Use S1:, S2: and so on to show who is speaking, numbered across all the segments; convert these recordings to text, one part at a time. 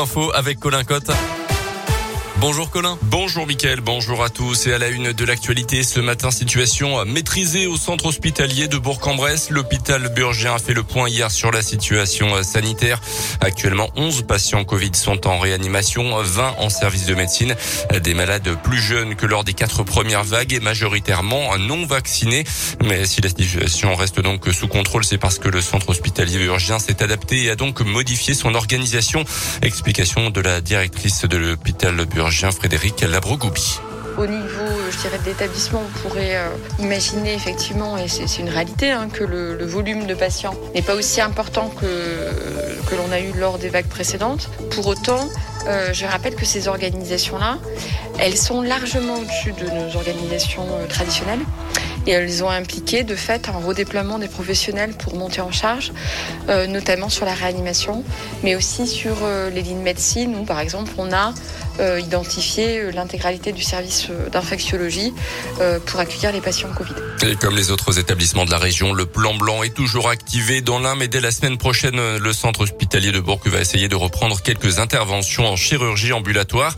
S1: Info avec Colin Cotte. Bonjour Colin.
S2: Bonjour Mickaël, bonjour à tous. Et à la une de l'actualité ce matin, situation maîtrisée au centre hospitalier de Bourg-en-Bresse. L'hôpital Burgien a fait le point hier sur la situation sanitaire. Actuellement, 11 patients Covid sont en réanimation, 20 en service de médecine. Des malades plus jeunes que lors des quatre premières vagues et majoritairement non vaccinés. Mais si la situation reste donc sous contrôle, c'est parce que le centre hospitalier Burgien s'est adapté et a donc modifié son organisation. Explication de la directrice de l'hôpital Burgien Frédéric Labrogoubi.
S3: Au niveau, je dirais, de l'établissement, on pourrait euh, imaginer effectivement, et c'est une réalité, hein, que le, volume de patients n'est pas aussi important que, que l'on a eu lors des vagues précédentes. Pour autant, euh, je rappelle que ces organisations-là, elles sont largement au-dessus de nos organisations euh, traditionnelles et elles ont impliqué de fait un redéploiement des professionnels pour monter en charge, euh, notamment sur la réanimation, mais aussi sur euh, les lignes médecine où par exemple on a euh, identifié l'intégralité du service d'infectiologie pour accueillir les patients Covid.
S2: Et comme les autres établissements de la région, le plan blanc est toujours activé dans l'un, mais dès la semaine prochaine, le centre hospitalier de Bourg va essayer de reprendre quelques interventions en chirurgie ambulatoire.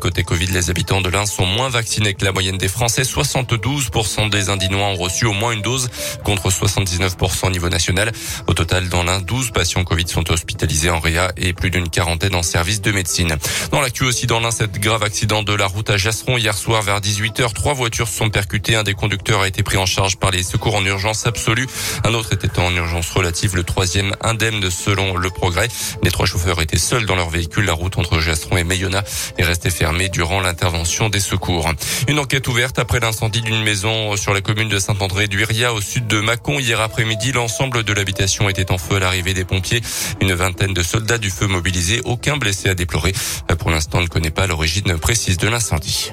S2: Côté Covid, les habitants de l'Ain sont moins vaccinés que la moyenne des Français. 72% des Indinois ont reçu au moins une dose contre 79% au niveau national. Au total, dans l'Ain, 12 patients Covid sont hospitalisés en réa et plus d'une quarantaine en service de médecine. Dans l'actu aussi dans l'Ain, cet grave accident de la route à Jasseron hier soir vers 18h. Trois voitures se sont percutées. Un des conducteurs a été pris en charge par les secours en urgence absolue. Un autre était en urgence relative. Le troisième indemne selon le progrès. Les trois chauffeurs étaient seuls dans leur véhicule. La route entre Jasseron et Mayonna est restée fermée durant l'intervention des secours. Une enquête ouverte après l'incendie d'une maison sur la commune de Saint-André-du-Iria au sud de Mâcon. Hier après-midi, l'ensemble de l'habitation était en feu à l'arrivée des pompiers. Une vingtaine de soldats du feu mobilisés, aucun blessé à déplorer. Pour l'instant, on ne connaît pas l'origine précise de l'incendie.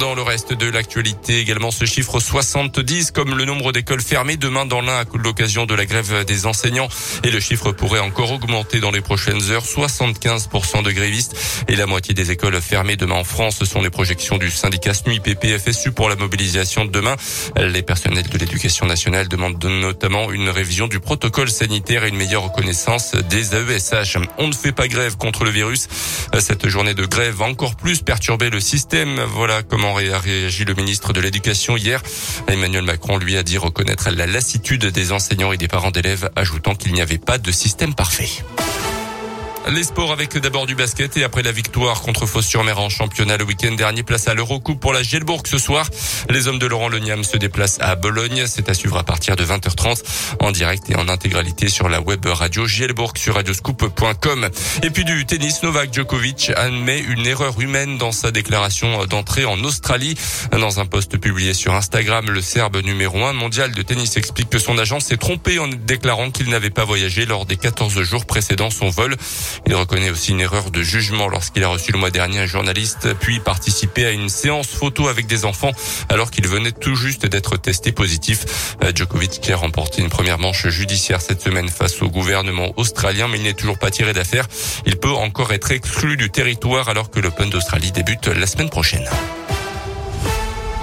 S2: Dans le reste de l'actualité, également ce chiffre 70 comme le nombre d'écoles fermées demain dans l'un à l'occasion de la grève des enseignants. Et le chiffre pourrait encore augmenter dans les prochaines heures. 75% de grévistes et la moitié des écoles fermées demain en France. Ce sont les projections du syndicat SNUI PPFSU pour la mobilisation de demain. Les personnels de l'éducation nationale demandent notamment une révision du protocole sanitaire et une meilleure reconnaissance des AESH. On ne fait pas grève contre le virus. Cette journée de grève va encore plus perturber le système. Voilà comment a réagi le ministre de l'Éducation hier Emmanuel Macron lui a dit reconnaître la lassitude des enseignants et des parents d'élèves, ajoutant qu'il n'y avait pas de système parfait. Les sports avec d'abord du basket et après la victoire contre Fos-sur-Mer en championnat le week-end dernier, place à l'Eurocoupe pour la Gielbourg ce soir. Les hommes de Laurent Leniam se déplacent à Bologne. C'est à suivre à partir de 20h30 en direct et en intégralité sur la web radio Gielbourg sur radioscoop.com. Et puis du tennis, Novak Djokovic admet une erreur humaine dans sa déclaration d'entrée en Australie. Dans un post publié sur Instagram, le Serbe numéro 1 mondial de tennis explique que son agent s'est trompé en déclarant qu'il n'avait pas voyagé lors des 14 jours précédant son vol. Il reconnaît aussi une erreur de jugement lorsqu'il a reçu le mois dernier un journaliste, puis participé à une séance photo avec des enfants alors qu'il venait tout juste d'être testé positif. Euh, Djokovic qui a remporté une première manche judiciaire cette semaine face au gouvernement australien, mais il n'est toujours pas tiré d'affaire. Il peut encore être exclu du territoire alors que l'Open d'Australie débute la semaine prochaine.